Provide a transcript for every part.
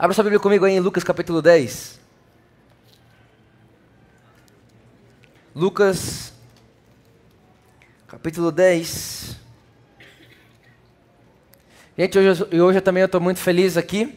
Abra sua Bíblia comigo aí em Lucas capítulo 10. Lucas capítulo 10. Gente, hoje, hoje eu também estou muito feliz aqui,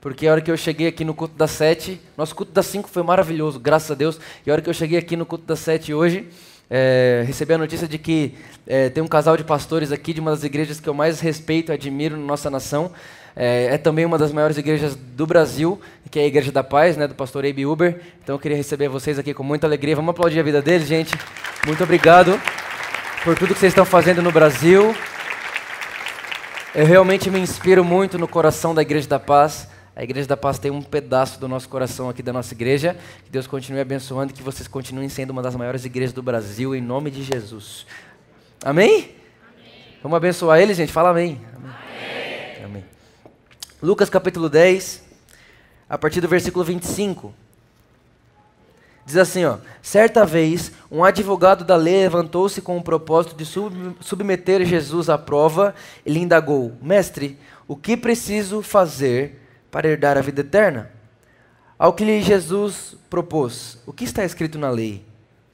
porque a hora que eu cheguei aqui no culto das sete, nosso culto das cinco foi maravilhoso, graças a Deus, e a hora que eu cheguei aqui no culto das sete hoje, é, recebi a notícia de que é, tem um casal de pastores aqui de uma das igrejas que eu mais respeito e admiro na nossa nação, é, é, também uma das maiores igrejas do Brasil, que é a Igreja da Paz, né, do pastor Abe Uber. Então eu queria receber vocês aqui com muita alegria. Vamos aplaudir a vida deles, gente. Muito obrigado por tudo que vocês estão fazendo no Brasil. Eu realmente me inspiro muito no coração da Igreja da Paz. A Igreja da Paz tem um pedaço do nosso coração aqui da nossa igreja. Que Deus continue abençoando e que vocês continuem sendo uma das maiores igrejas do Brasil, em nome de Jesus. Amém? amém. Vamos abençoar eles, gente? Fala amém. Lucas capítulo 10, a partir do versículo 25. Diz assim, ó: Certa vez, um advogado da lei levantou-se com o propósito de sub submeter Jesus à prova e lhe indagou: Mestre, o que preciso fazer para herdar a vida eterna? Ao que lhe Jesus propôs: O que está escrito na lei?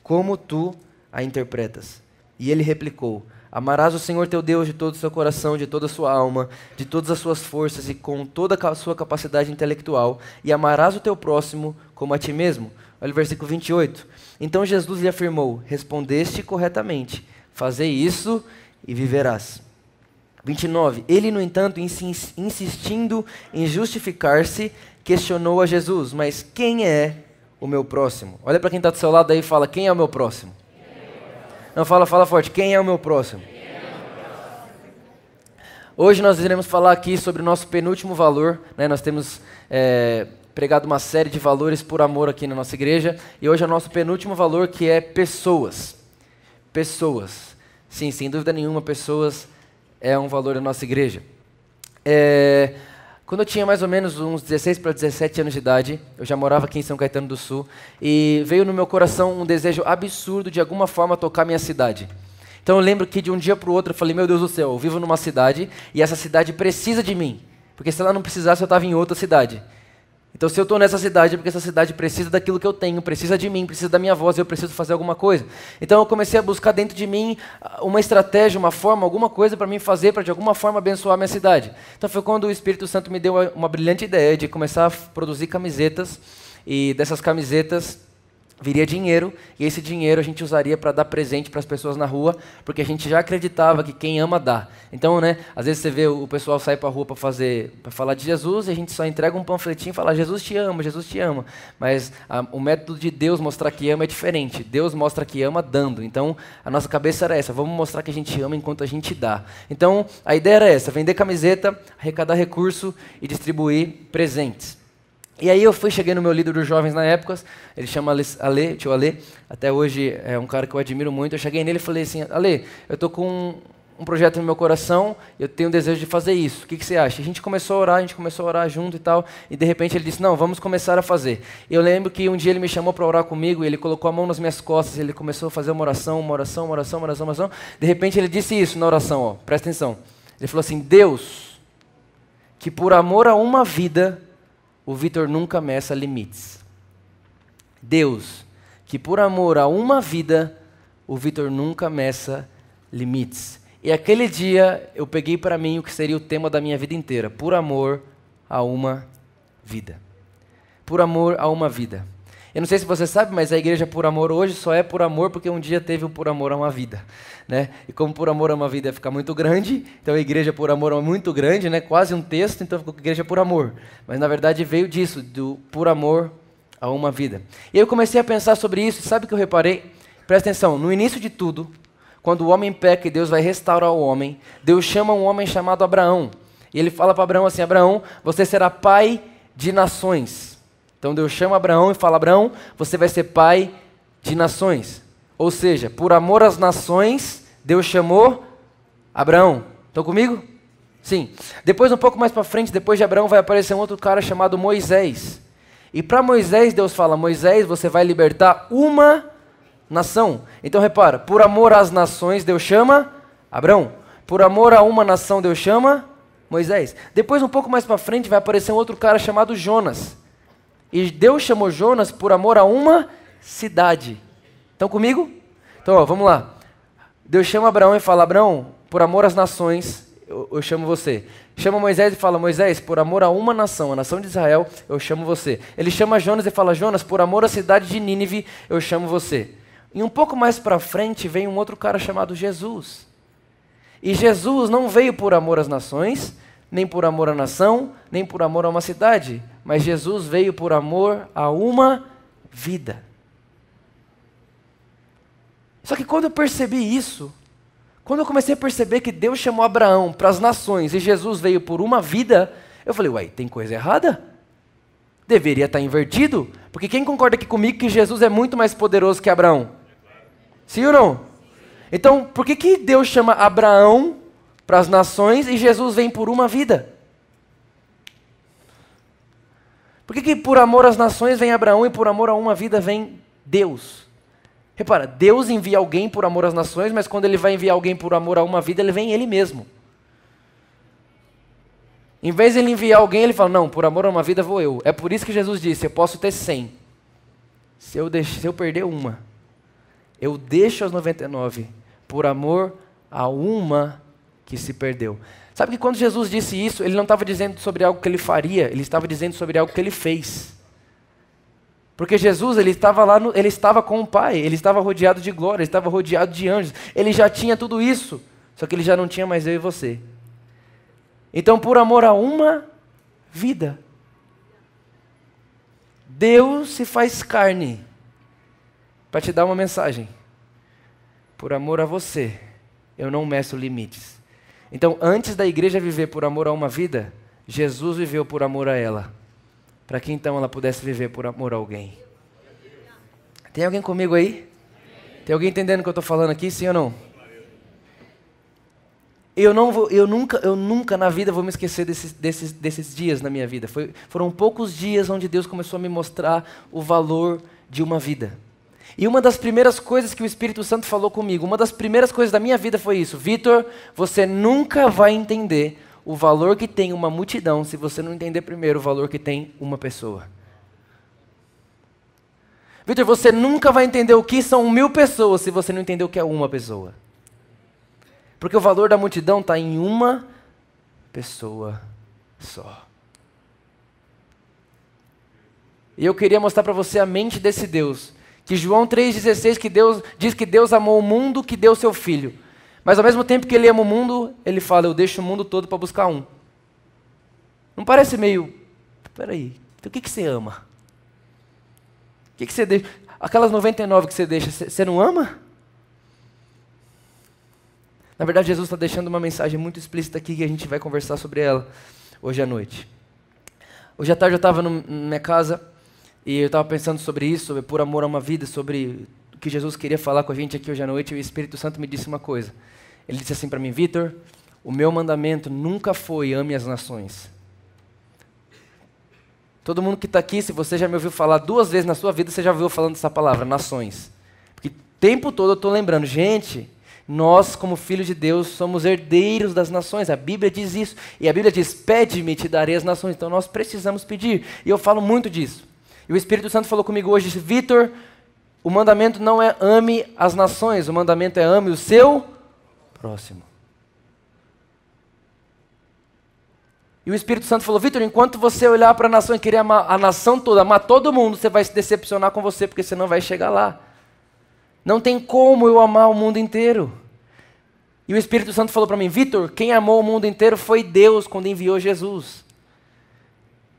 Como tu a interpretas? E ele replicou: Amarás o Senhor teu Deus de todo o seu coração, de toda a sua alma, de todas as suas forças e com toda a sua capacidade intelectual, e amarás o teu próximo como a ti mesmo. Olha o versículo 28. Então Jesus lhe afirmou: Respondeste corretamente, fazei isso e viverás. 29. Ele, no entanto, insistindo em justificar-se, questionou a Jesus: Mas quem é o meu próximo? Olha para quem está do seu lado aí e fala: Quem é o meu próximo? Não, fala, fala forte. Quem é o meu próximo? Hoje nós iremos falar aqui sobre o nosso penúltimo valor. Né? Nós temos é, pregado uma série de valores por amor aqui na nossa igreja. E hoje é o nosso penúltimo valor que é pessoas. Pessoas. Sim, sem dúvida nenhuma, pessoas é um valor da nossa igreja. É, quando eu tinha mais ou menos uns 16 para 17 anos de idade, eu já morava aqui em São Caetano do Sul, e veio no meu coração um desejo absurdo de alguma forma tocar minha cidade. Então eu lembro que de um dia para o outro eu falei: Meu Deus do céu, eu vivo numa cidade e essa cidade precisa de mim. Porque se ela não precisasse, eu estava em outra cidade. Então, se eu estou nessa cidade, é porque essa cidade precisa daquilo que eu tenho, precisa de mim, precisa da minha voz, eu preciso fazer alguma coisa. Então, eu comecei a buscar dentro de mim ah, uma estratégia, uma forma, alguma coisa para mim fazer, para de alguma forma abençoar a minha cidade. Então, foi quando o Espírito Santo me deu uma brilhante ideia de começar a produzir camisetas, e dessas camisetas viria dinheiro e esse dinheiro a gente usaria para dar presente para as pessoas na rua, porque a gente já acreditava que quem ama dá. Então, né, às vezes você vê o pessoal sair para a rua para fazer, para falar de Jesus e a gente só entrega um panfletinho e fala Jesus te ama, Jesus te ama. Mas a, o método de Deus mostrar que ama é diferente. Deus mostra que ama dando. Então, a nossa cabeça era essa, vamos mostrar que a gente ama enquanto a gente dá. Então, a ideia era essa, vender camiseta, arrecadar recurso e distribuir presentes. E aí eu fui, cheguei no meu líder dos jovens na época, ele chama Ale, tio Ale, até hoje é um cara que eu admiro muito. Eu cheguei nele e falei assim, Ale, eu tô com um projeto no meu coração, eu tenho o desejo de fazer isso. O que, que, você acha? A gente começou a orar, a gente começou a orar junto e tal, e de repente ele disse, não, vamos começar a fazer. Eu lembro que um dia ele me chamou para orar comigo, e ele colocou a mão nas minhas costas, ele começou a fazer uma oração, uma oração, uma oração, uma oração, uma oração. De repente ele disse isso na oração, ó, presta atenção. Ele falou assim, Deus, que por amor a uma vida o Vitor nunca meça limites. Deus, que por amor a uma vida, o Vitor nunca meça limites. E aquele dia eu peguei para mim o que seria o tema da minha vida inteira: por amor a uma vida. Por amor a uma vida. Eu não sei se você sabe, mas a igreja por amor hoje só é por amor porque um dia teve o por amor a uma vida. Né? E como por amor a uma vida fica muito grande, então a igreja por amor é muito grande, né? quase um texto, então ficou igreja por amor. Mas na verdade veio disso, do por amor a uma vida. E eu comecei a pensar sobre isso, e sabe o que eu reparei? Presta atenção, no início de tudo, quando o homem peca e Deus vai restaurar o homem, Deus chama um homem chamado Abraão. E ele fala para Abraão assim: Abraão, você será pai de nações. Então Deus chama Abraão e fala: Abraão, você vai ser pai de nações. Ou seja, por amor às nações, Deus chamou Abraão. Estão comigo? Sim. Depois, um pouco mais para frente, depois de Abraão, vai aparecer um outro cara chamado Moisés. E para Moisés, Deus fala: Moisés, você vai libertar uma nação. Então repara, por amor às nações, Deus chama Abraão. Por amor a uma nação, Deus chama Moisés. Depois, um pouco mais para frente, vai aparecer um outro cara chamado Jonas. E Deus chamou Jonas por amor a uma cidade. Estão comigo? Então, ó, vamos lá. Deus chama Abraão e fala: Abraão, por amor às nações, eu, eu, chamo você. Chama Moisés e fala: Moisés, por amor a uma nação, a nação de Israel, eu chamo você. Ele chama Jonas e fala: Jonas, por amor à cidade de Nínive, eu chamo você. E um pouco mais para frente vem um outro cara chamado Jesus. E Jesus não veio por amor às nações, nem por amor à nação, nem por amor a uma cidade, mas Jesus veio por amor a uma vida. Só que quando eu percebi isso, quando eu comecei a perceber que Deus chamou Abraão para as nações e Jesus veio por uma vida, eu falei, uai, tem coisa errada? Deveria estar invertido? Porque quem concorda aqui comigo que Jesus é muito mais poderoso que Abraão? Sim ou não? Então, por que, que Deus chama Abraão para as nações e Jesus vem por uma vida? Por que, que por amor às nações vem Abraão e por amor a uma vida vem Deus? Repara, Deus envia alguém por amor às nações, mas quando ele vai enviar alguém por amor a uma vida, ele vem ele mesmo. Em vez de ele enviar alguém, ele fala: Não, por amor a uma vida vou eu. É por isso que Jesus disse: Eu posso ter cem. Se eu, deixo, se eu perder uma, eu deixo as 99 por amor a uma que se perdeu. Sabe que quando Jesus disse isso, ele não estava dizendo sobre algo que ele faria, ele estava dizendo sobre algo que ele fez. Porque Jesus, ele estava lá, no, ele estava com o Pai, ele estava rodeado de glória, ele estava rodeado de anjos, ele já tinha tudo isso, só que ele já não tinha mais eu e você. Então, por amor a uma vida, Deus se faz carne para te dar uma mensagem. Por amor a você, eu não meço limites. Então, antes da igreja viver por amor a uma vida, Jesus viveu por amor a ela, para que então ela pudesse viver por amor a alguém. Tem alguém comigo aí? Tem alguém entendendo o que eu estou falando aqui, sim ou não? Eu, não vou, eu, nunca, eu nunca na vida vou me esquecer desses, desses, desses dias na minha vida. Foi, foram poucos dias onde Deus começou a me mostrar o valor de uma vida. E uma das primeiras coisas que o Espírito Santo falou comigo, uma das primeiras coisas da minha vida foi isso: Vitor, você nunca vai entender o valor que tem uma multidão se você não entender primeiro o valor que tem uma pessoa. Vitor, você nunca vai entender o que são mil pessoas se você não entender o que é uma pessoa. Porque o valor da multidão está em uma pessoa só. E eu queria mostrar para você a mente desse Deus que João 3,16 que Deus, diz que Deus amou o mundo que deu seu filho. Mas ao mesmo tempo que ele ama o mundo, ele fala, eu deixo o mundo todo para buscar um. Não parece meio. Peraí, então o que, que você ama? O que, que você deixa? Aquelas 99 que você deixa, você não ama? Na verdade, Jesus está deixando uma mensagem muito explícita aqui que a gente vai conversar sobre ela hoje à noite. Hoje à tarde eu estava na minha casa e eu estava pensando sobre isso, sobre por amor a uma vida, sobre o que Jesus queria falar com a gente aqui hoje à noite, e o Espírito Santo me disse uma coisa. Ele disse assim para mim, Vitor, o meu mandamento nunca foi ame as nações. Todo mundo que está aqui, se você já me ouviu falar duas vezes na sua vida, você já ouviu falando essa palavra, nações. Porque o tempo todo eu estou lembrando, gente, nós, como filhos de Deus, somos herdeiros das nações. A Bíblia diz isso. E a Bíblia diz: pede-me, te darei as nações. Então nós precisamos pedir. E eu falo muito disso. E o Espírito Santo falou comigo hoje, Vitor, o mandamento não é ame as nações, o mandamento é ame o seu próximo. E o Espírito Santo falou, Vitor, enquanto você olhar para a nação e querer amar a nação toda, amar todo mundo, você vai se decepcionar com você, porque você não vai chegar lá. Não tem como eu amar o mundo inteiro. E o Espírito Santo falou para mim, Vitor, quem amou o mundo inteiro foi Deus quando enviou Jesus.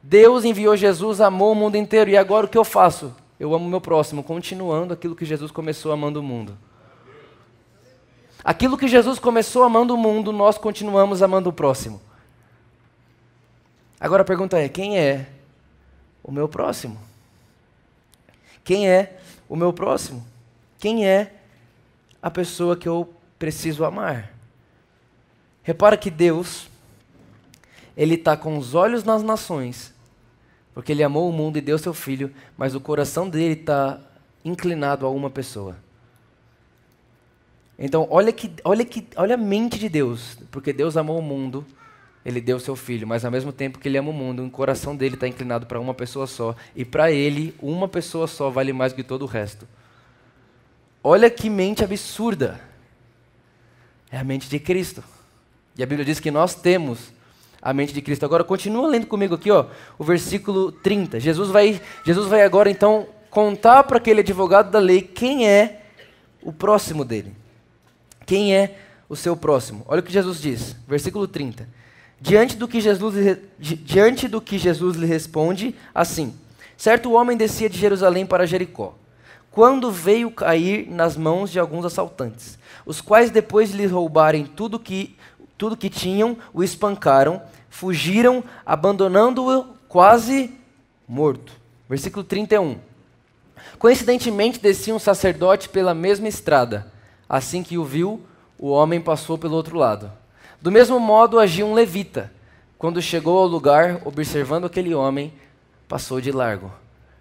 Deus enviou Jesus, amou o mundo inteiro, e agora o que eu faço? eu amo o meu próximo, continuando aquilo que Jesus começou amando o mundo. Aquilo que Jesus começou amando o mundo, nós continuamos amando o próximo. Agora a pergunta é: quem é o meu próximo? Quem é o meu próximo? Quem é a pessoa que eu preciso amar? Repara que Deus, Ele está com os olhos nas nações, porque Ele amou o mundo e deu seu Filho, mas o coração dele está inclinado a uma pessoa. Então, olha, que, olha, que, olha a mente de Deus, porque Deus amou o mundo, Ele deu seu Filho, mas ao mesmo tempo que Ele ama o mundo, o coração dele está inclinado para uma pessoa só, e para Ele, uma pessoa só vale mais que todo o resto. Olha que mente absurda! É a mente de Cristo. E a Bíblia diz que nós temos a mente de Cristo. Agora, continua lendo comigo aqui, ó, o versículo 30. Jesus vai, Jesus vai agora então contar para aquele advogado da lei quem é o próximo dele. Quem é o seu próximo? Olha o que Jesus diz, versículo 30. Diante do que Jesus, diante do que Jesus lhe responde, assim: Certo homem descia de Jerusalém para Jericó, quando veio cair nas mãos de alguns assaltantes, os quais, depois de lhe roubarem tudo que, tudo que tinham, o espancaram, fugiram, abandonando-o quase morto. Versículo 31. Coincidentemente, descia um sacerdote pela mesma estrada. Assim que o viu, o homem passou pelo outro lado. Do mesmo modo agia um levita. Quando chegou ao lugar, observando aquele homem, passou de largo.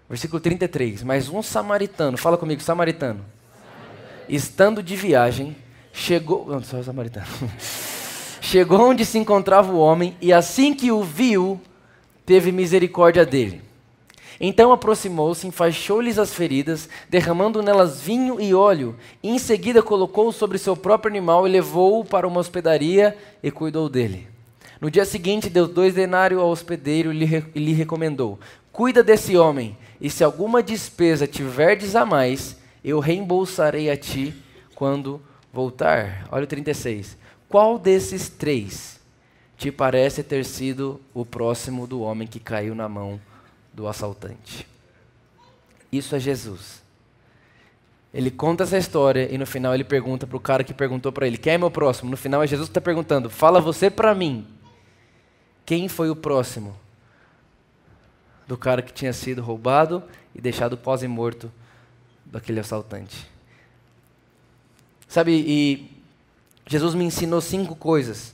Versículo 33. Mas um samaritano, fala comigo, samaritano. samaritano. Estando de viagem, chegou. Não, só samaritano. chegou onde se encontrava o homem, e assim que o viu, teve misericórdia dele. Então aproximou-se, enfaixou-lhes as feridas, derramando nelas vinho e óleo, e em seguida colocou-o sobre seu próprio animal e levou-o para uma hospedaria e cuidou dele. No dia seguinte, deu dois denários ao hospedeiro e lhe, recomendou: Cuida desse homem, e se alguma despesa tiverdes a mais, eu reembolsarei a ti quando voltar. Olha o 36. Qual desses três te parece ter sido o próximo do homem que caiu na mão do assaltante. Isso é Jesus. Ele conta essa história e no final ele pergunta para o cara que perguntou para ele: Quem é meu próximo? No final é Jesus que está perguntando: Fala você para mim. Quem foi o próximo? Do cara que tinha sido roubado e deixado pós e morto daquele assaltante. Sabe, e Jesus me ensinou cinco coisas.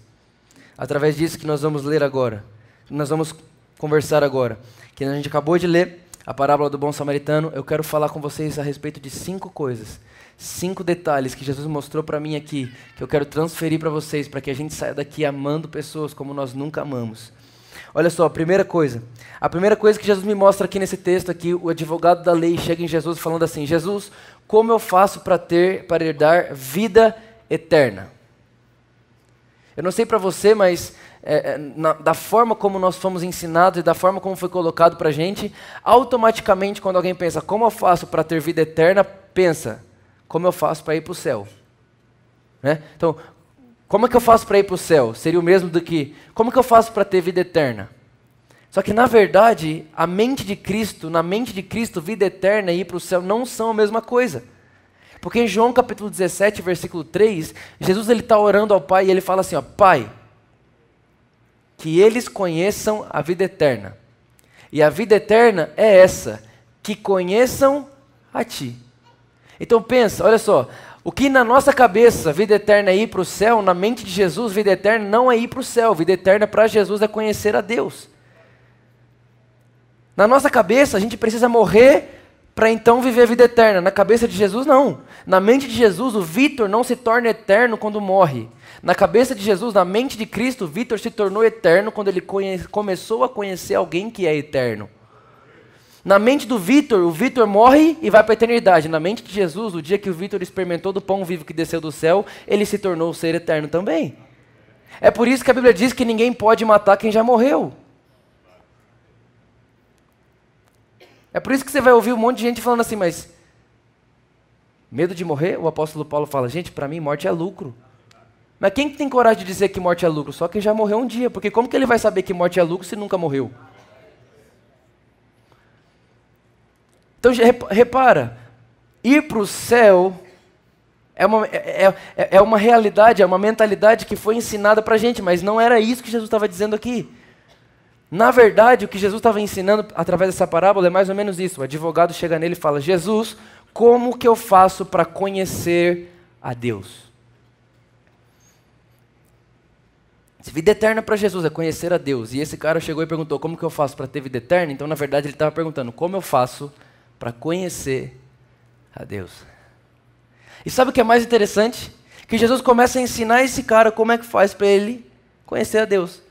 Através disso que nós vamos ler agora. Nós vamos conversar agora que a gente acabou de ler, a parábola do bom samaritano, eu quero falar com vocês a respeito de cinco coisas, cinco detalhes que Jesus mostrou para mim aqui, que eu quero transferir para vocês, para que a gente saia daqui amando pessoas como nós nunca amamos. Olha só, a primeira coisa. A primeira coisa que Jesus me mostra aqui nesse texto aqui, o advogado da lei chega em Jesus falando assim: "Jesus, como eu faço para ter para herdar vida eterna?" Eu não sei para você, mas é, é, na, da forma como nós fomos ensinados e da forma como foi colocado para a gente, automaticamente quando alguém pensa, como eu faço para ter vida eterna, pensa, como eu faço para ir para o céu? Né? Então, como é que eu faço para ir para o céu? Seria o mesmo do que, como é que eu faço para ter vida eterna? Só que, na verdade, a mente de Cristo, na mente de Cristo, vida eterna e ir para o céu não são a mesma coisa. Porque em João capítulo 17, versículo 3, Jesus está orando ao Pai e ele fala assim: ó, Pai, que eles conheçam a vida eterna. E a vida eterna é essa, que conheçam a ti. Então pensa, olha só, o que na nossa cabeça, vida eterna é ir para o céu, na mente de Jesus, vida eterna não é ir para o céu, vida eterna para Jesus é conhecer a Deus. Na nossa cabeça, a gente precisa morrer para então viver a vida eterna. Na cabeça de Jesus, não. Na mente de Jesus, o Vitor não se torna eterno quando morre. Na cabeça de Jesus, na mente de Cristo, Vitor se tornou eterno quando ele começou a conhecer alguém que é eterno. Na mente do Vitor, o Vitor morre e vai para a eternidade. Na mente de Jesus, o dia que o Vitor experimentou do pão vivo que desceu do céu, ele se tornou ser eterno também. É por isso que a Bíblia diz que ninguém pode matar quem já morreu. É por isso que você vai ouvir um monte de gente falando assim, mas medo de morrer? O apóstolo Paulo fala, gente, para mim morte é lucro. Mas quem tem coragem de dizer que morte é lucro? Só quem já morreu um dia, porque como que ele vai saber que morte é lucro se nunca morreu? Então repara, ir para o céu é uma, é, é, é, uma realidade, é uma mentalidade que foi ensinada para a gente, mas não era isso que Jesus estava dizendo aqui. Na verdade, o que Jesus estava ensinando através dessa parábola é mais ou menos isso. O advogado chega nele e fala: Jesus, como que eu faço para conhecer a Deus? Vida eterna para Jesus é conhecer a Deus. E esse cara chegou e perguntou: Como que eu faço para ter vida eterna? Então, na verdade, ele estava perguntando: Como eu faço para conhecer a Deus? E sabe o que é mais interessante? Que Jesus começa a ensinar esse cara como é que faz para ele conhecer a Deus.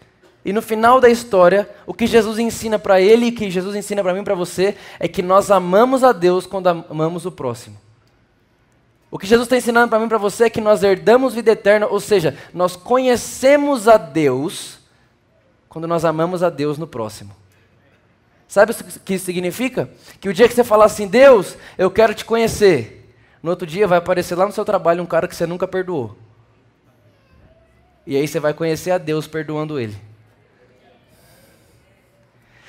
E no final da história, o que Jesus ensina para ele e que Jesus ensina para mim e para você é que nós amamos a Deus quando amamos o próximo. O que Jesus está ensinando para mim e para você é que nós herdamos vida eterna, ou seja, nós conhecemos a Deus quando nós amamos a Deus no próximo. Sabe o que isso significa? Que o dia que você falar assim, Deus, eu quero te conhecer, no outro dia vai aparecer lá no seu trabalho um cara que você nunca perdoou. E aí você vai conhecer a Deus perdoando ele.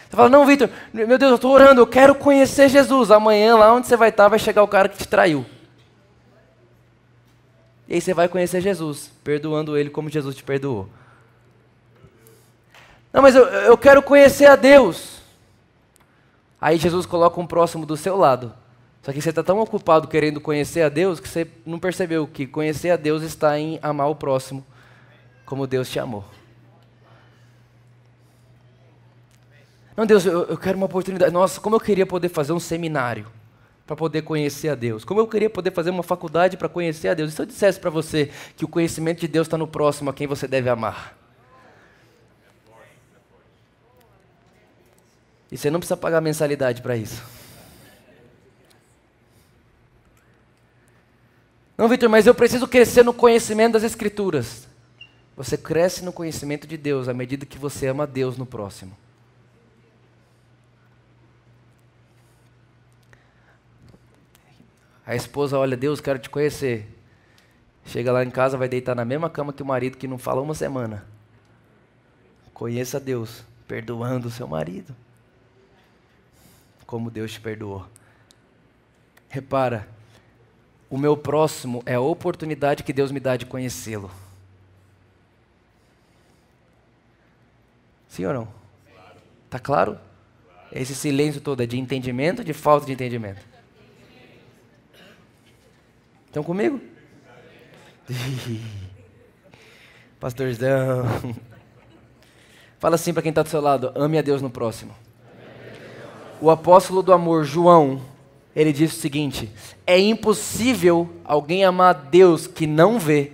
Você fala, não, Vitor, meu Deus, eu estou orando, eu quero conhecer Jesus. Amanhã, lá onde você vai estar, vai chegar o cara que te traiu. E aí você vai conhecer Jesus, perdoando ele como Jesus te perdoou. Não, mas eu, eu quero conhecer a Deus. Aí Jesus coloca um próximo do seu lado. Só que você está tão ocupado querendo conhecer a Deus que você não percebeu que conhecer a Deus está em amar o próximo como Deus te amou. Não, Deus, eu, eu quero uma oportunidade. Nossa, como eu queria poder fazer um seminário para poder conhecer a Deus. Como eu queria poder fazer uma faculdade para conhecer a Deus. E se eu dissesse para você que o conhecimento de Deus está no próximo a quem você deve amar? E você não precisa pagar mensalidade para isso. Não, Vitor, mas eu preciso crescer no conhecimento das Escrituras. Você cresce no conhecimento de Deus à medida que você ama Deus no próximo. A esposa olha, Deus, quero te conhecer. Chega lá em casa, vai deitar na mesma cama que o marido que não fala uma semana. Conheça Deus, perdoando o seu marido. Como Deus te perdoou. Repara, o meu próximo é a oportunidade que Deus me dá de conhecê-lo. Sim ou não? Está claro? Esse silêncio todo é de entendimento de falta de entendimento? Estão comigo? Pastorzão. Fala assim para quem está do seu lado: ame a Deus no próximo. O apóstolo do amor, João, ele diz o seguinte: é impossível alguém amar a Deus que não vê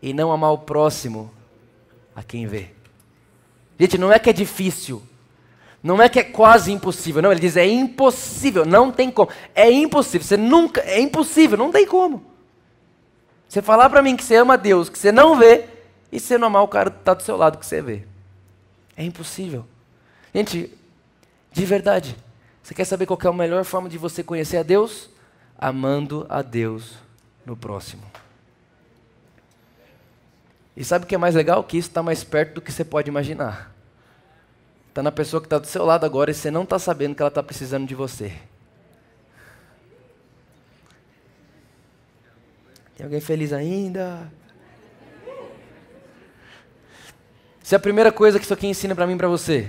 e não amar o próximo a quem vê. Gente, não é que é difícil, não é que é quase impossível, não, ele diz é impossível, não tem como. É impossível, você nunca, é impossível, não tem como. Você falar para mim que você ama Deus, que você não vê, e você não amar o cara que está do seu lado que você vê. É impossível. Gente, de verdade, você quer saber qual é a melhor forma de você conhecer a Deus? Amando a Deus no próximo. E sabe o que é mais legal? Que isso está mais perto do que você pode imaginar. Está na pessoa que está do seu lado agora e você não está sabendo que ela está precisando de você. Tem alguém feliz ainda? Essa é a primeira coisa que isso aqui ensina para mim e para você.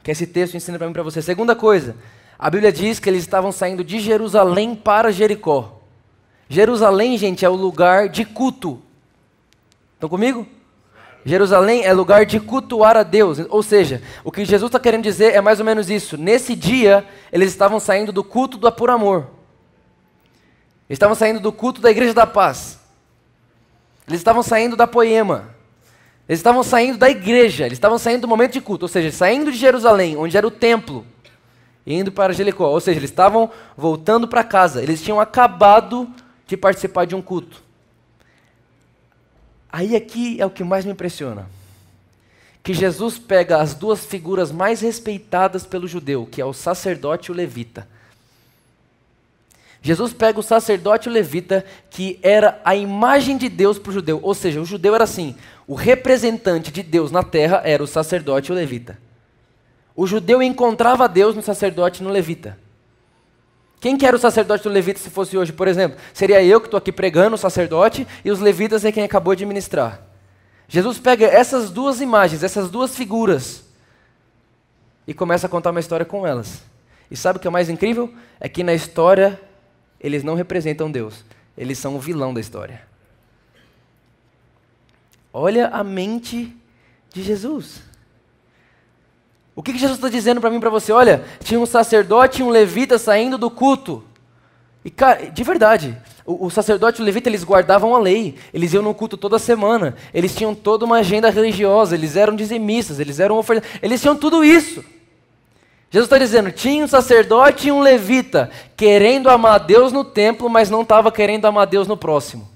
Que esse texto ensina para mim e para você. Segunda coisa, a Bíblia diz que eles estavam saindo de Jerusalém para Jericó. Jerusalém, gente, é o lugar de culto. Estão comigo? Jerusalém é lugar de cultuar a Deus. Ou seja, o que Jesus está querendo dizer é mais ou menos isso. Nesse dia, eles estavam saindo do culto do por amor. Eles estavam saindo do culto da Igreja da Paz. Eles estavam saindo da poema. Eles estavam saindo da igreja. Eles estavam saindo do momento de culto. Ou seja, saindo de Jerusalém, onde era o templo, indo para Jericó. Ou seja, eles estavam voltando para casa. Eles tinham acabado de participar de um culto. Aí aqui é o que mais me impressiona. Que Jesus pega as duas figuras mais respeitadas pelo judeu, que é o sacerdote e o levita. Jesus pega o sacerdote e o levita, que era a imagem de Deus para o judeu. Ou seja, o judeu era assim: o representante de Deus na terra era o sacerdote e o levita. O judeu encontrava Deus no sacerdote e no levita. Quem que era o sacerdote do levita se fosse hoje, por exemplo? Seria eu que estou aqui pregando, o sacerdote, e os levitas é quem acabou de ministrar. Jesus pega essas duas imagens, essas duas figuras, e começa a contar uma história com elas. E sabe o que é mais incrível? É que na história eles não representam Deus, eles são o vilão da história. Olha a mente de Jesus. O que, Jesus está dizendo para mim para você? Olha, tinha um sacerdote e um levita saindo do culto. E, cara, de verdade, o, o, sacerdote e o levita, eles guardavam a lei. Eles iam no culto toda semana. Eles tinham toda uma agenda religiosa. Eles eram dizimistas, eles eram ofertas. Eles tinham tudo isso. Jesus está dizendo: tinha um sacerdote e um levita querendo amar Deus no templo, mas não estava querendo amar Deus no próximo.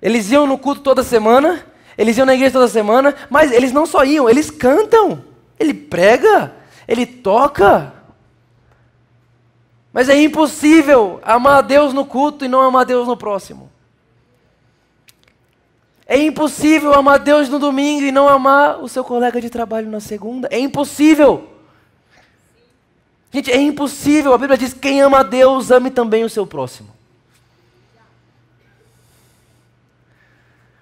Eles iam no culto toda semana, eles iam na igreja toda semana, mas eles não só iam, eles cantam. Ele prega, ele toca. Mas é impossível amar a Deus no culto e não amar a Deus no próximo. É impossível amar a Deus no domingo e não amar o seu colega de trabalho na segunda. É impossível. Gente, é impossível. A Bíblia diz: quem ama a Deus, ame também o seu próximo.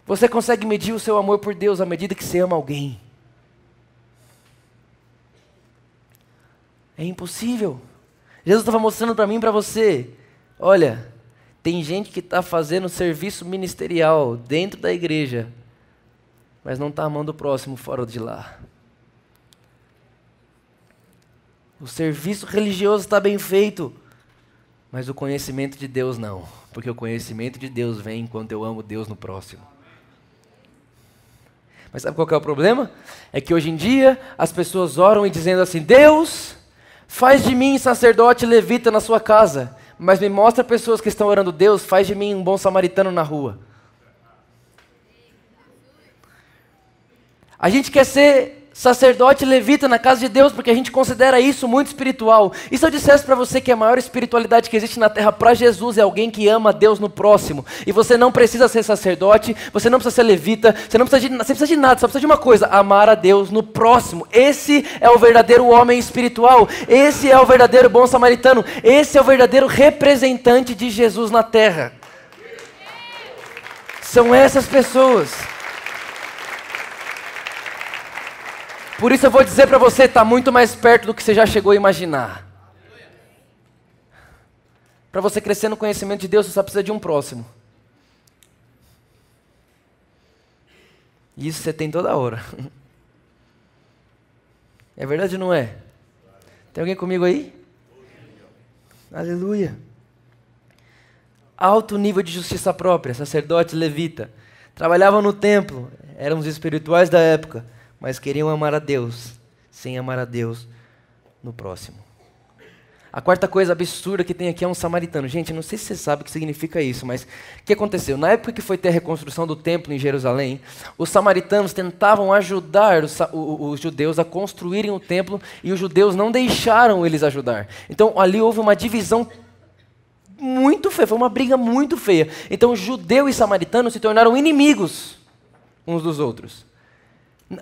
Você consegue medir o seu amor por Deus à medida que você ama alguém. É impossível. Jesus estava mostrando para mim e para você: olha, tem gente que está fazendo serviço ministerial dentro da igreja, mas não está amando o próximo fora de lá. O serviço religioso está bem feito, mas o conhecimento de Deus não, porque o conhecimento de Deus vem enquanto eu amo Deus no próximo. Mas sabe qual é o problema? É que hoje em dia as pessoas oram e dizendo assim: Deus, faz de mim sacerdote levita na sua casa, mas me mostra pessoas que estão orando, Deus, faz de mim um bom samaritano na rua. A gente quer ser sacerdote levita na casa de Deus, porque a gente considera isso muito espiritual. E se eu dissesse para você que a maior espiritualidade que existe na terra para Jesus é alguém que ama Deus no próximo, e você não precisa ser sacerdote, você não precisa ser levita, você não precisa de, você precisa de nada, só precisa de uma coisa: amar a Deus no próximo. Esse é o verdadeiro homem espiritual, esse é o verdadeiro bom samaritano, esse é o verdadeiro representante de Jesus na terra. São essas pessoas. Por isso eu vou dizer para você, está muito mais perto do que você já chegou a imaginar. Para você crescer no conhecimento de Deus, você só precisa de um próximo. E isso você tem toda hora. É verdade ou não é? Tem alguém comigo aí? Aleluia. Alto nível de justiça própria, sacerdote levita. Trabalhavam no templo, eram os espirituais da época mas queriam amar a Deus sem amar a Deus no próximo. A quarta coisa absurda que tem aqui é um samaritano. Gente, não sei se você sabe o que significa isso, mas o que aconteceu? Na época que foi ter a reconstrução do templo em Jerusalém, os samaritanos tentavam ajudar os, os, os judeus a construírem o templo e os judeus não deixaram eles ajudar. Então ali houve uma divisão muito feia, foi uma briga muito feia. Então judeu e samaritano se tornaram inimigos uns dos outros.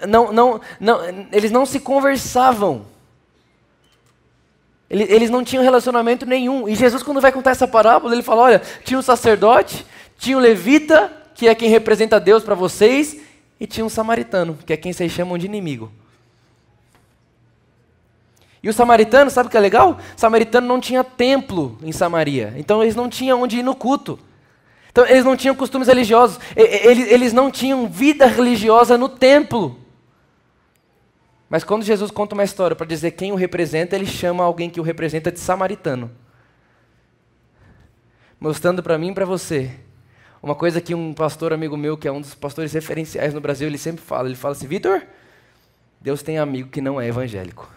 Não, não, não, eles não se conversavam. Eles não tinham relacionamento nenhum. E Jesus, quando vai contar essa parábola, ele fala: olha, tinha um sacerdote, tinha um levita, que é quem representa Deus para vocês, e tinha um samaritano, que é quem vocês chamam de inimigo. E o samaritano, sabe o que é legal? O samaritano não tinha templo em Samaria, então eles não tinham onde ir no culto. Então, eles não tinham costumes religiosos, eles, não tinham vida religiosa no templo. Mas quando Jesus conta uma história para dizer quem o representa, ele chama alguém que o representa de samaritano. Mostrando para mim e para você uma coisa que um pastor amigo meu, que é um dos pastores referenciais no Brasil, ele sempre fala. Ele fala assim: Vitor, Deus tem amigo que não é evangélico.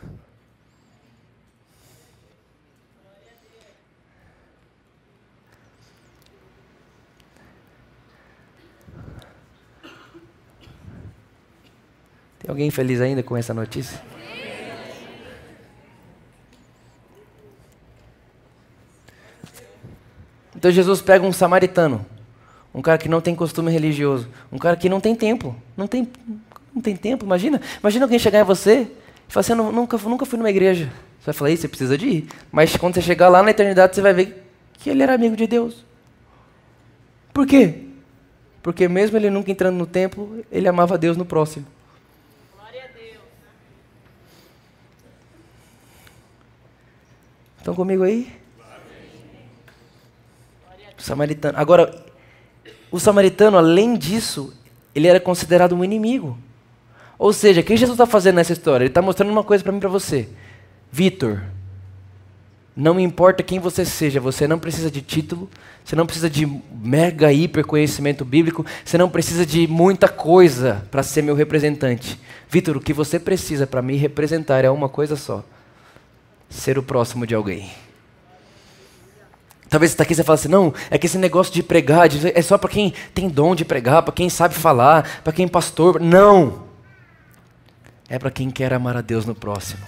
Tem alguém feliz ainda com essa notícia? Então Jesus pega um samaritano, um cara que não tem costume religioso, um cara que não tem templo, não tem, não tem templo, imagina. Imagina alguém chegar em você e falar assim, eu nunca, nunca fui numa igreja. Você vai falar, isso, você precisa de ir. Mas quando você chegar lá na eternidade, você vai ver que ele era amigo de Deus. Por quê? Porque mesmo ele nunca entrando no templo, ele amava Deus no próximo. Glória a Deus. Estão comigo aí? O samaritano. Agora, o samaritano, além disso, ele era considerado um inimigo. Ou seja, o que Jesus está fazendo nessa história? Ele está mostrando uma coisa para mim e para você. Vitor, não importa quem você seja, você não precisa de título, você não precisa de mega hiper conhecimento bíblico, você não precisa de muita coisa para ser meu representante. Vitor, o que você precisa para me representar é uma coisa só: ser o próximo de alguém. Talvez você está aqui e você fala assim, não, é que esse negócio de pregar é só para quem tem dom de pregar, para quem sabe falar, para quem é pastor. Não! É para quem quer amar a Deus no próximo.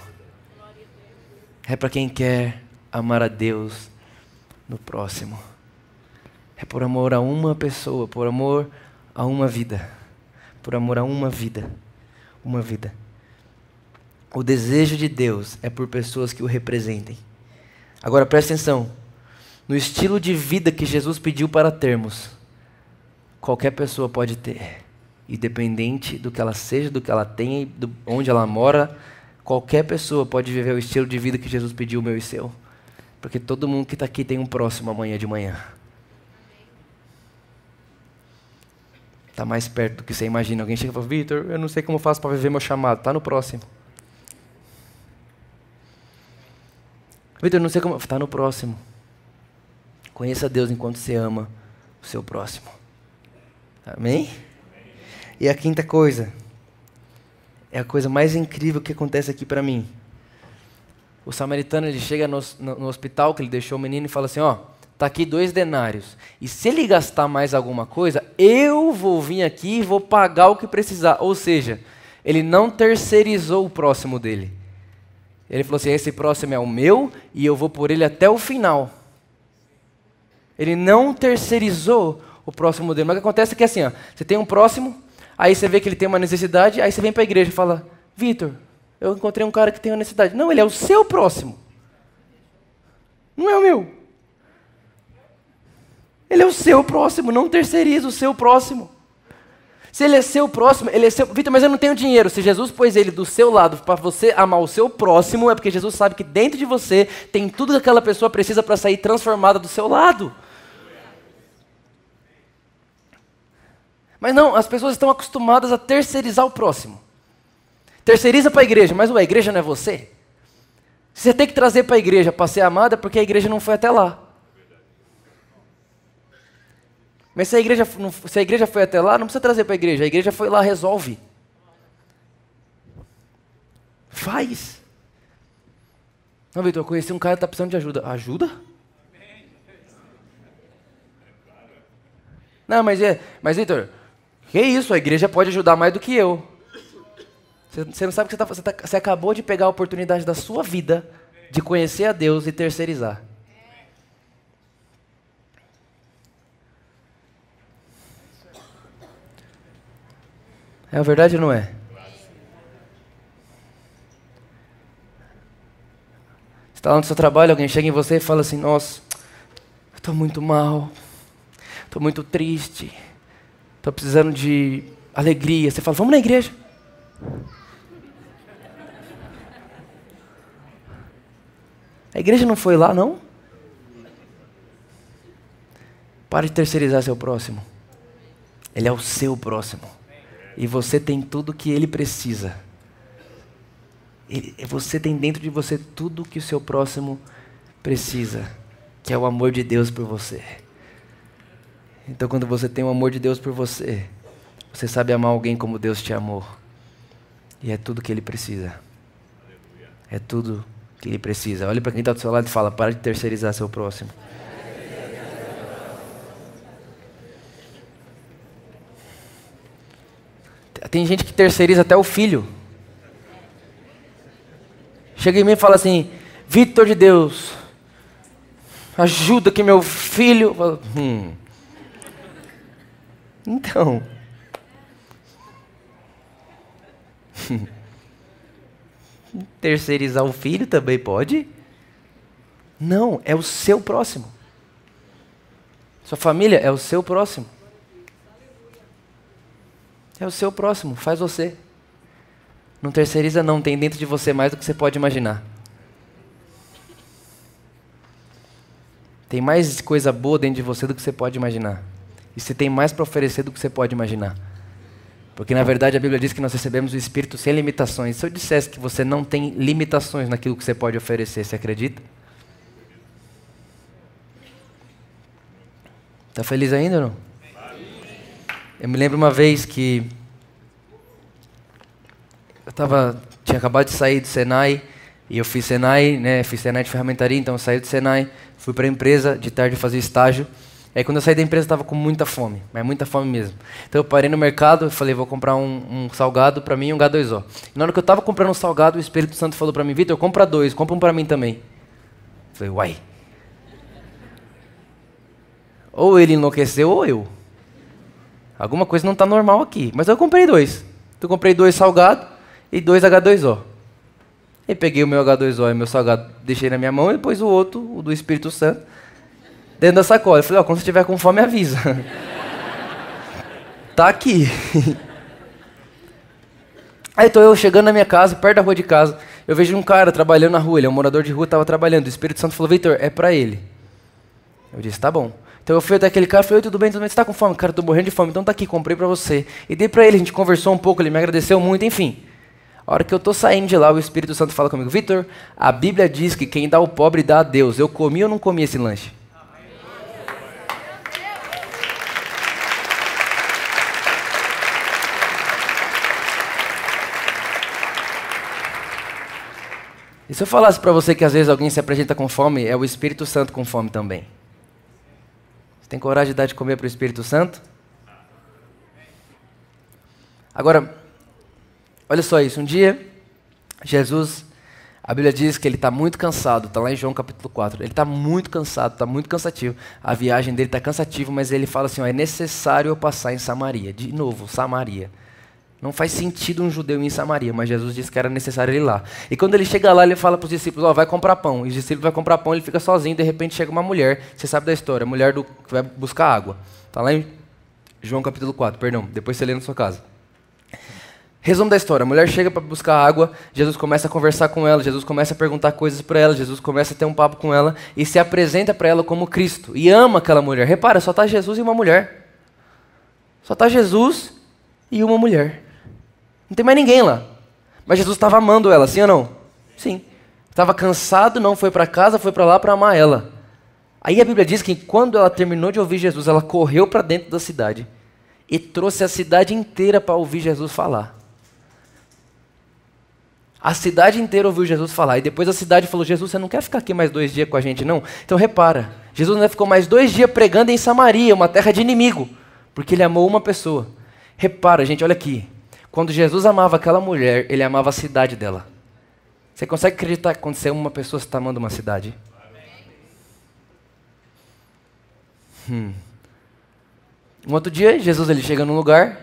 É para quem quer amar a Deus no próximo. É por amor a uma pessoa, por amor a uma vida. Por amor a uma vida. Uma vida. O desejo de Deus é por pessoas que o representem. Agora presta atenção. No estilo de vida que Jesus pediu para termos, qualquer pessoa pode ter. Independente do que ela seja, do que ela tenha, de onde ela mora, qualquer pessoa pode viver o estilo de vida que Jesus pediu, meu e seu. Porque todo mundo que está aqui tem um próximo amanhã de manhã. Está mais perto do que você imagina. Alguém chega e fala, Vitor, eu não sei como faço para viver meu chamado. Está no próximo. Vitor, não sei como. Está no próximo. Conheça Deus enquanto você ama o seu próximo. Amém? E a quinta coisa. É a coisa mais incrível que acontece aqui para mim. O samaritano ele chega no, no, no, hospital que ele deixou o menino e fala assim: Ó, tá aqui dois denários. E se ele gastar mais alguma coisa, eu vou vir aqui e vou pagar o que precisar. Ou seja, ele não terceirizou o próximo dele. Ele falou assim: esse próximo é o meu e eu vou por ele até o final. Ele não terceirizou o próximo dele. Mas o que acontece é que assim, ó, você tem um próximo, aí você vê que ele tem uma necessidade, aí você vem para a igreja e fala: Vitor, eu encontrei um cara que tem uma necessidade. Não, ele é o seu próximo. Não é o meu. Ele é o seu próximo, não terceiriza o seu próximo. Se ele é seu próximo, ele é seu. Vitor, mas eu não tenho dinheiro. Se Jesus pôs ele do seu lado para você amar o seu próximo, é porque Jesus sabe que dentro de você tem tudo que aquela pessoa precisa para sair transformada do seu lado. Mas não, as pessoas estão acostumadas a terceirizar o próximo. Terceiriza para a igreja, mas ué, a igreja não é você? Você tem que trazer para a igreja para ser amada porque a igreja não foi até lá. Mas se a, igreja, se a igreja foi até lá, não precisa trazer para a igreja. A igreja foi lá, resolve. Faz. Não, Vitor, eu conheci um cara que está precisando de ajuda. Ajuda? Não, mas é. Mas, Vitor, que isso? A igreja pode ajudar mais do que eu. Você não sabe que você, tá, você, tá, você acabou de pegar a oportunidade da sua vida de conhecer a Deus e terceirizar. É a verdade ou não é? Você está lá no seu trabalho, alguém chega em você e fala assim: Nossa, estou muito mal, estou muito triste, estou precisando de alegria. Você fala: Vamos na igreja. A igreja não foi lá, não? Pare de terceirizar seu próximo. Ele é o seu próximo. E você tem tudo o que ele precisa. Você tem dentro de você tudo o que o seu próximo precisa, que é o amor de Deus por você. Então, quando você tem o amor de Deus por você, você sabe amar alguém como Deus te amou. E é tudo que ele precisa. É tudo que ele precisa. Olhe para quem está do seu lado e fala: para de terceirizar seu próximo. Tem gente que terceiriza até o filho. Chega em mim e fala assim: Vitor de Deus, ajuda que meu filho. Hum. Então. terceirizar o filho também pode? Não, é o seu próximo. Sua família é o seu próximo. É o seu próximo, faz você. Não terceiriza, não, tem dentro de você mais do que você pode imaginar. Tem mais coisa boa dentro de você do que você pode imaginar. E você tem mais para oferecer do que você pode imaginar. Porque na verdade a Bíblia diz que nós recebemos o Espírito sem limitações. Se eu dissesse que você não tem limitações naquilo que você pode oferecer, você acredita? Está feliz ainda ou não? Eu me lembro uma vez que eu tava, tinha acabado de sair do Senai e eu fiz Senai, né, fiz Senai de ferramentaria, então eu saí do Senai, fui para a empresa de tarde fazer estágio. Aí quando eu saí da empresa estava com muita fome, mas muita fome mesmo. Então eu parei no mercado e falei, vou comprar um, um salgado para mim e um H2O. E na hora que eu estava comprando um salgado, o Espírito Santo falou para mim, Vitor, compra dois, compra um para mim também. Eu falei, uai. Ou ele enlouqueceu ou eu. Alguma coisa não está normal aqui. Mas eu comprei dois. Eu comprei dois salgados e dois H2O. E peguei o meu H2O e meu salgado, deixei na minha mão e depois o outro, o do Espírito Santo, dentro da sacola. Eu falei, ó, oh, quando você estiver com fome, avisa. tá aqui. Aí estou eu chegando na minha casa, perto da rua de casa, eu vejo um cara trabalhando na rua, ele é um morador de rua, estava trabalhando. O Espírito Santo falou, Vitor, é para ele. Eu disse, tá bom. Então eu fui até aquele cara e falei, tudo bem, tudo bem, você está com fome? Cara, estou morrendo de fome, então tá aqui, comprei para você. E dei para ele, a gente conversou um pouco, ele me agradeceu muito, enfim. A hora que eu estou saindo de lá, o Espírito Santo fala comigo, Vitor, a Bíblia diz que quem dá ao pobre dá a Deus. Eu comi ou não comi esse lanche? E se eu falasse para você que às vezes alguém se apresenta com fome, é o Espírito Santo com fome também. Tem coragem de dar de comer para o Espírito Santo? Agora, olha só isso. Um dia, Jesus, a Bíblia diz que ele está muito cansado, está lá em João capítulo 4. Ele está muito cansado, está muito cansativo. A viagem dele está cansativa, mas ele fala assim: ó, é necessário eu passar em Samaria. De novo, Samaria. Não faz sentido um judeu ir em Samaria, mas Jesus disse que era necessário ele ir lá. E quando ele chega lá, ele fala para os discípulos: Ó, oh, vai comprar pão. E os discípulos vão comprar pão, ele fica sozinho. De repente chega uma mulher, você sabe da história, a mulher do, que vai buscar água. Está lá em João capítulo 4, perdão, depois você lê na sua casa. Resumo da história: a mulher chega para buscar água, Jesus começa a conversar com ela, Jesus começa a perguntar coisas para ela, Jesus começa a ter um papo com ela e se apresenta para ela como Cristo. E ama aquela mulher. Repara, só está Jesus e uma mulher. Só está Jesus e uma mulher. Não tem mais ninguém lá. Mas Jesus estava amando ela, sim ou não? Sim. Estava cansado, não foi para casa, foi para lá para amar ela. Aí a Bíblia diz que quando ela terminou de ouvir Jesus, ela correu para dentro da cidade e trouxe a cidade inteira para ouvir Jesus falar. A cidade inteira ouviu Jesus falar. E depois a cidade falou: Jesus, você não quer ficar aqui mais dois dias com a gente, não? Então repara: Jesus ainda ficou mais dois dias pregando em Samaria, uma terra de inimigo, porque ele amou uma pessoa. Repara, gente, olha aqui. Quando Jesus amava aquela mulher, ele amava a cidade dela. Você consegue acreditar que ama uma pessoa, está amando uma cidade? Hum. Um outro dia, Jesus ele chega num lugar,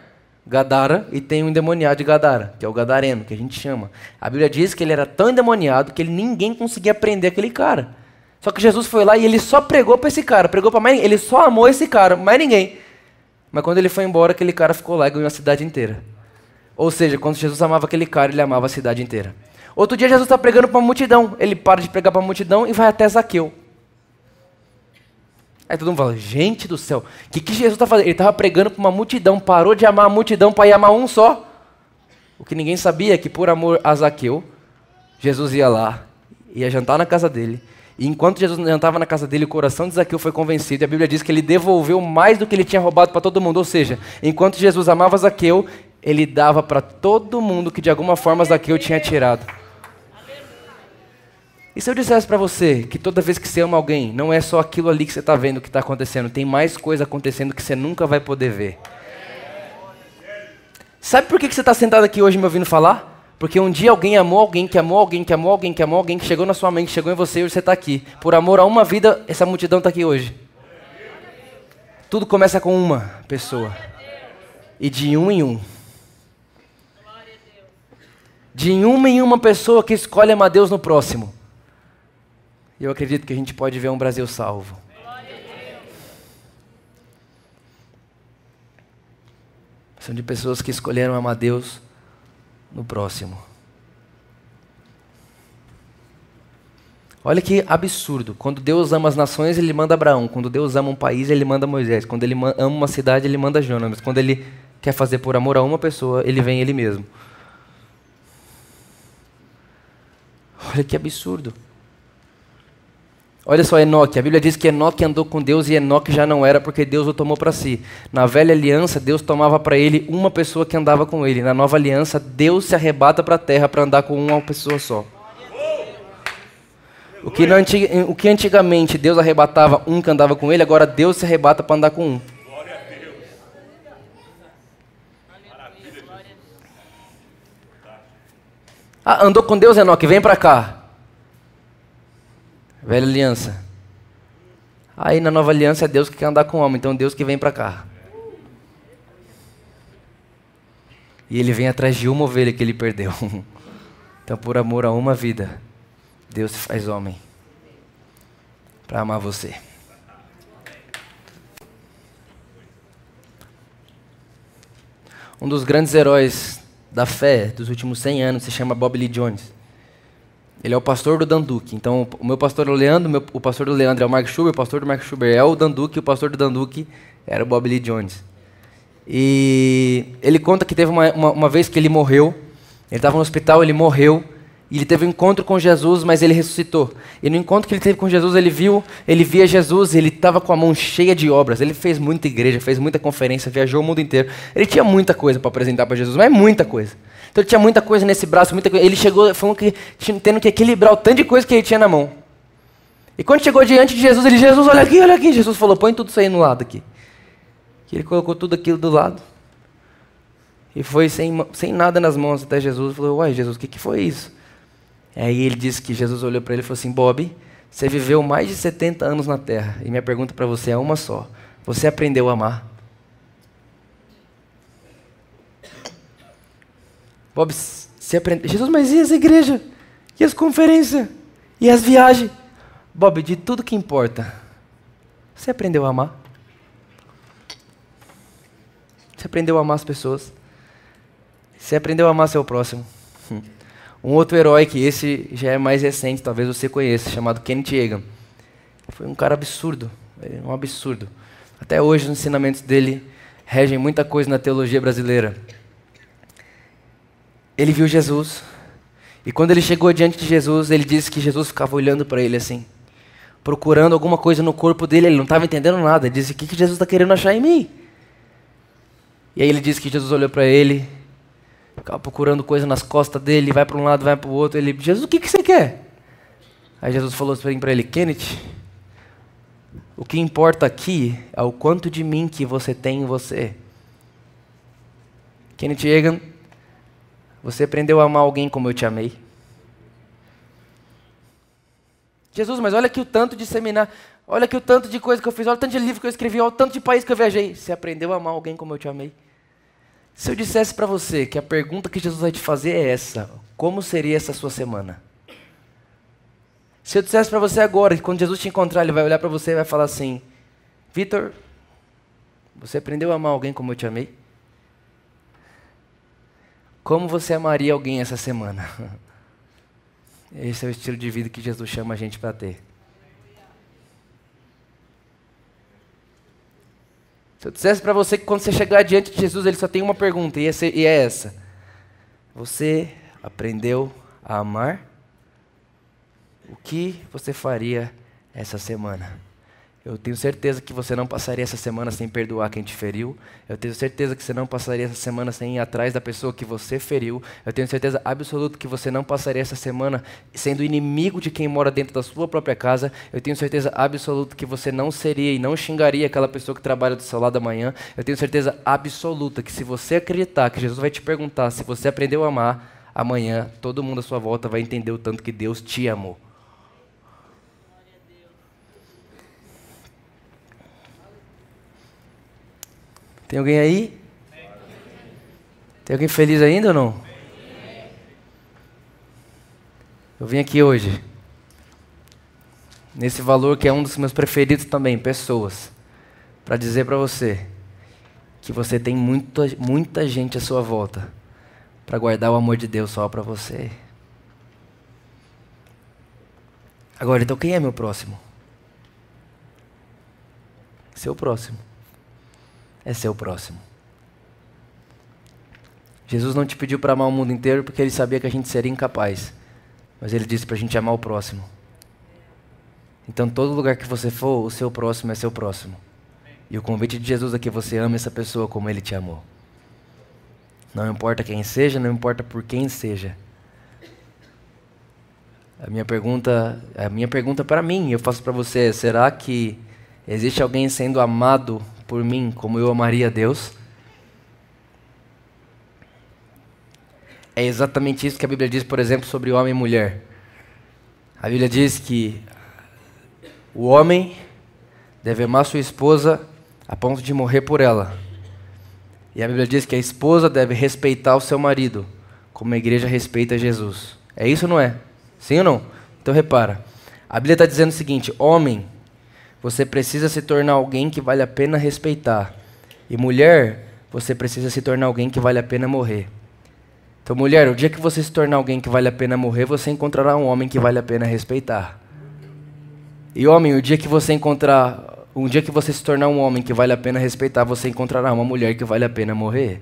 Gadara, e tem um endemoniado de Gadara, que é o Gadareno, que a gente chama. A Bíblia diz que ele era tão endemoniado que ele, ninguém conseguia prender aquele cara. Só que Jesus foi lá e ele só pregou para esse cara, pregou para mais ninguém. Ele só amou esse cara, mais ninguém. Mas quando ele foi embora, aquele cara ficou lá e ganhou a cidade inteira. Ou seja, quando Jesus amava aquele cara, ele amava a cidade inteira. Outro dia Jesus está pregando para uma multidão. Ele para de pregar para a multidão e vai até Zaqueu. Aí todo mundo fala, gente do céu, o que, que Jesus está fazendo? Ele estava pregando para uma multidão, parou de amar a multidão para ir amar um só. O que ninguém sabia é que por amor a Zaqueu, Jesus ia lá, ia jantar na casa dele. E enquanto Jesus jantava na casa dele, o coração de Zaqueu foi convencido. E a Bíblia diz que ele devolveu mais do que ele tinha roubado para todo mundo. Ou seja, enquanto Jesus amava Zaqueu, ele dava para todo mundo que de alguma forma Zaqueu tinha tirado. E se eu dissesse para você que toda vez que você ama alguém, não é só aquilo ali que você está vendo que está acontecendo, tem mais coisa acontecendo que você nunca vai poder ver. Sabe por que você está sentado aqui hoje me ouvindo falar? Porque um dia alguém amou alguém, que amou alguém, que amou alguém, que amou alguém, que chegou na sua mente, chegou em você e hoje você está aqui. Por amor a uma vida, essa multidão está aqui hoje. Tudo começa com uma pessoa. E de um em um. De uma em uma pessoa que escolhe amar Deus no próximo. E eu acredito que a gente pode ver um Brasil salvo. São de pessoas que escolheram amar Deus no próximo. Olha que absurdo. Quando Deus ama as nações, ele manda Abraão. Quando Deus ama um país, ele manda Moisés. Quando ele ama uma cidade, ele manda Jonas. Quando ele quer fazer por amor a uma pessoa, ele vem ele mesmo. Olha que absurdo. Olha só Enoque, a Bíblia diz que Enoque andou com Deus e Enoque já não era porque Deus o tomou para si. Na velha aliança, Deus tomava para ele uma pessoa que andava com ele. Na nova aliança, Deus se arrebata para a terra para andar com uma pessoa só. O que, antiga, o que antigamente Deus arrebatava um que andava com ele, agora Deus se arrebata para andar com um. Ah, andou com Deus, Enoque, vem para cá. Velha aliança. Aí na nova aliança é Deus que quer andar com o homem, então Deus que vem para cá. E ele vem atrás de uma ovelha que ele perdeu. Então, por amor a uma vida, Deus se faz homem para amar você. Um dos grandes heróis da fé dos últimos 100 anos se chama Bob Lee Jones. Ele é o pastor do Danduque. Então, o meu pastor é o Leandro, meu, o pastor do Leandro é o Mark Schuber, o pastor do Mark Schuber é o Danduque, o pastor do Danduque era o Bob Lee Jones. E ele conta que teve uma, uma, uma vez que ele morreu, ele estava no hospital, ele morreu, ele teve um encontro com Jesus, mas ele ressuscitou. E no encontro que ele teve com Jesus, ele viu, ele via Jesus, ele estava com a mão cheia de obras. Ele fez muita igreja, fez muita conferência, viajou o mundo inteiro. Ele tinha muita coisa para apresentar para Jesus, mas muita coisa. Então ele tinha muita coisa nesse braço, muita coisa. Ele chegou falando que tendo que equilibrar o tanto de coisa que ele tinha na mão. E quando chegou diante de Jesus, ele Jesus, olha aqui, olha aqui. Jesus falou: "Põe tudo isso aí no lado aqui". E ele colocou tudo aquilo do lado. E foi sem, sem nada nas mãos até Jesus. Falou: "Uai, Jesus, o que, que foi isso?" Aí ele disse que Jesus olhou para ele e falou assim: Bob, você viveu mais de 70 anos na terra. E minha pergunta para você é uma só: Você aprendeu a amar? Bob, você aprendeu. Jesus, mas e as igrejas? E as conferências? E as viagens? Bob, de tudo que importa, você aprendeu a amar? Você aprendeu a amar as pessoas? Você aprendeu a amar seu próximo? Um outro herói que esse já é mais recente, talvez você conheça, chamado Kenneth Egan. Foi um cara absurdo, é um absurdo. Até hoje os ensinamentos dele regem muita coisa na teologia brasileira. Ele viu Jesus e quando ele chegou diante de Jesus, ele disse que Jesus ficava olhando para ele assim, procurando alguma coisa no corpo dele. Ele não estava entendendo nada. Ele disse: "O que, que Jesus está querendo achar em mim?" E aí ele disse que Jesus olhou para ele Ficava procurando coisa nas costas dele, vai para um lado, vai para o outro. Ele, Jesus, o que, que você quer? Aí Jesus falou assim para ele, Kenneth, o que importa aqui é o quanto de mim que você tem em você. Kenneth Egan, você aprendeu a amar alguém como eu te amei? Jesus, mas olha aqui o tanto de seminário, olha aqui o tanto de coisa que eu fiz, olha o tanto de livro que eu escrevi, olha o tanto de país que eu viajei. Você aprendeu a amar alguém como eu te amei? Se eu dissesse para você que a pergunta que Jesus vai te fazer é essa: como seria essa sua semana? Se eu dissesse para você agora que quando Jesus te encontrar, ele vai olhar para você e vai falar assim: Vitor, você aprendeu a amar alguém como eu te amei? Como você amaria alguém essa semana? Esse é o estilo de vida que Jesus chama a gente para ter. Se eu dissesse para você que quando você chegar diante de Jesus, ele só tem uma pergunta, e é essa: Você aprendeu a amar? O que você faria essa semana? Eu tenho certeza que você não passaria essa semana sem perdoar quem te feriu. Eu tenho certeza que você não passaria essa semana sem ir atrás da pessoa que você feriu. Eu tenho certeza absoluta que você não passaria essa semana sendo inimigo de quem mora dentro da sua própria casa. Eu tenho certeza absoluta que você não seria e não xingaria aquela pessoa que trabalha do seu lado amanhã. Eu tenho certeza absoluta que se você acreditar que Jesus vai te perguntar se você aprendeu a amar, amanhã todo mundo à sua volta vai entender o tanto que Deus te amou. Tem alguém aí? Tem alguém feliz ainda ou não? vim aqui hoje, nesse valor que é um dos meus preferidos também, pessoas, para dizer para você que você tem muita, muita gente à sua volta para guardar o amor de Deus só para você. Agora, então quem é meu próximo? Seu próximo. É seu próximo. Jesus não te pediu para amar o mundo inteiro porque ele sabia que a gente seria incapaz. Mas ele disse para a gente amar o próximo. Então, todo lugar que você for, o seu próximo é seu próximo. E o convite de Jesus é que você ame essa pessoa como ele te amou. Não importa quem seja, não importa por quem seja. A minha pergunta, a minha pergunta para mim, eu faço para você, será que existe alguém sendo amado por mim como eu amaria Deus? É exatamente isso que a Bíblia diz, por exemplo, sobre homem e mulher. A Bíblia diz que o homem deve amar sua esposa a ponto de morrer por ela. E a Bíblia diz que a esposa deve respeitar o seu marido, como a igreja respeita Jesus. É isso ou não é? Sim ou não? Então repara. A Bíblia está dizendo o seguinte: homem, você precisa se tornar alguém que vale a pena respeitar. E mulher, você precisa se tornar alguém que vale a pena morrer. Então, mulher, o dia que você se tornar alguém que vale a pena morrer, você encontrará um homem que vale a pena respeitar. E homem, o dia que você encontrar, um dia que você se tornar um homem que vale a pena respeitar, você encontrará uma mulher que vale a pena morrer.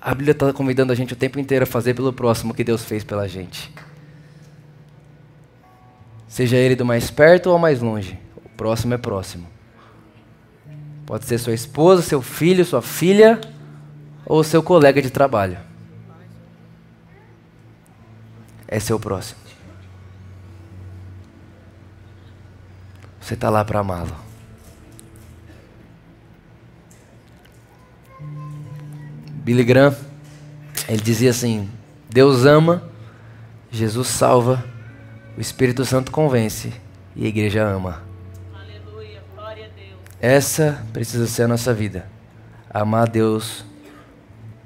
A Bíblia está convidando a gente o tempo inteiro a fazer pelo próximo o que Deus fez pela gente. Seja ele do mais perto ou mais longe, o próximo é próximo. Pode ser sua esposa, seu filho, sua filha ou seu colega de trabalho. É seu próximo. Você está lá para amá-lo. Billy Graham, ele dizia assim: Deus ama, Jesus salva, o Espírito Santo convence e a igreja ama. Aleluia, glória a Deus. Essa precisa ser a nossa vida. Amar a Deus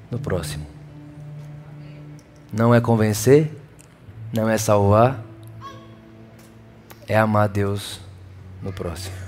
no próximo. Não é convencer, não é salvar, é amar a Deus no próximo.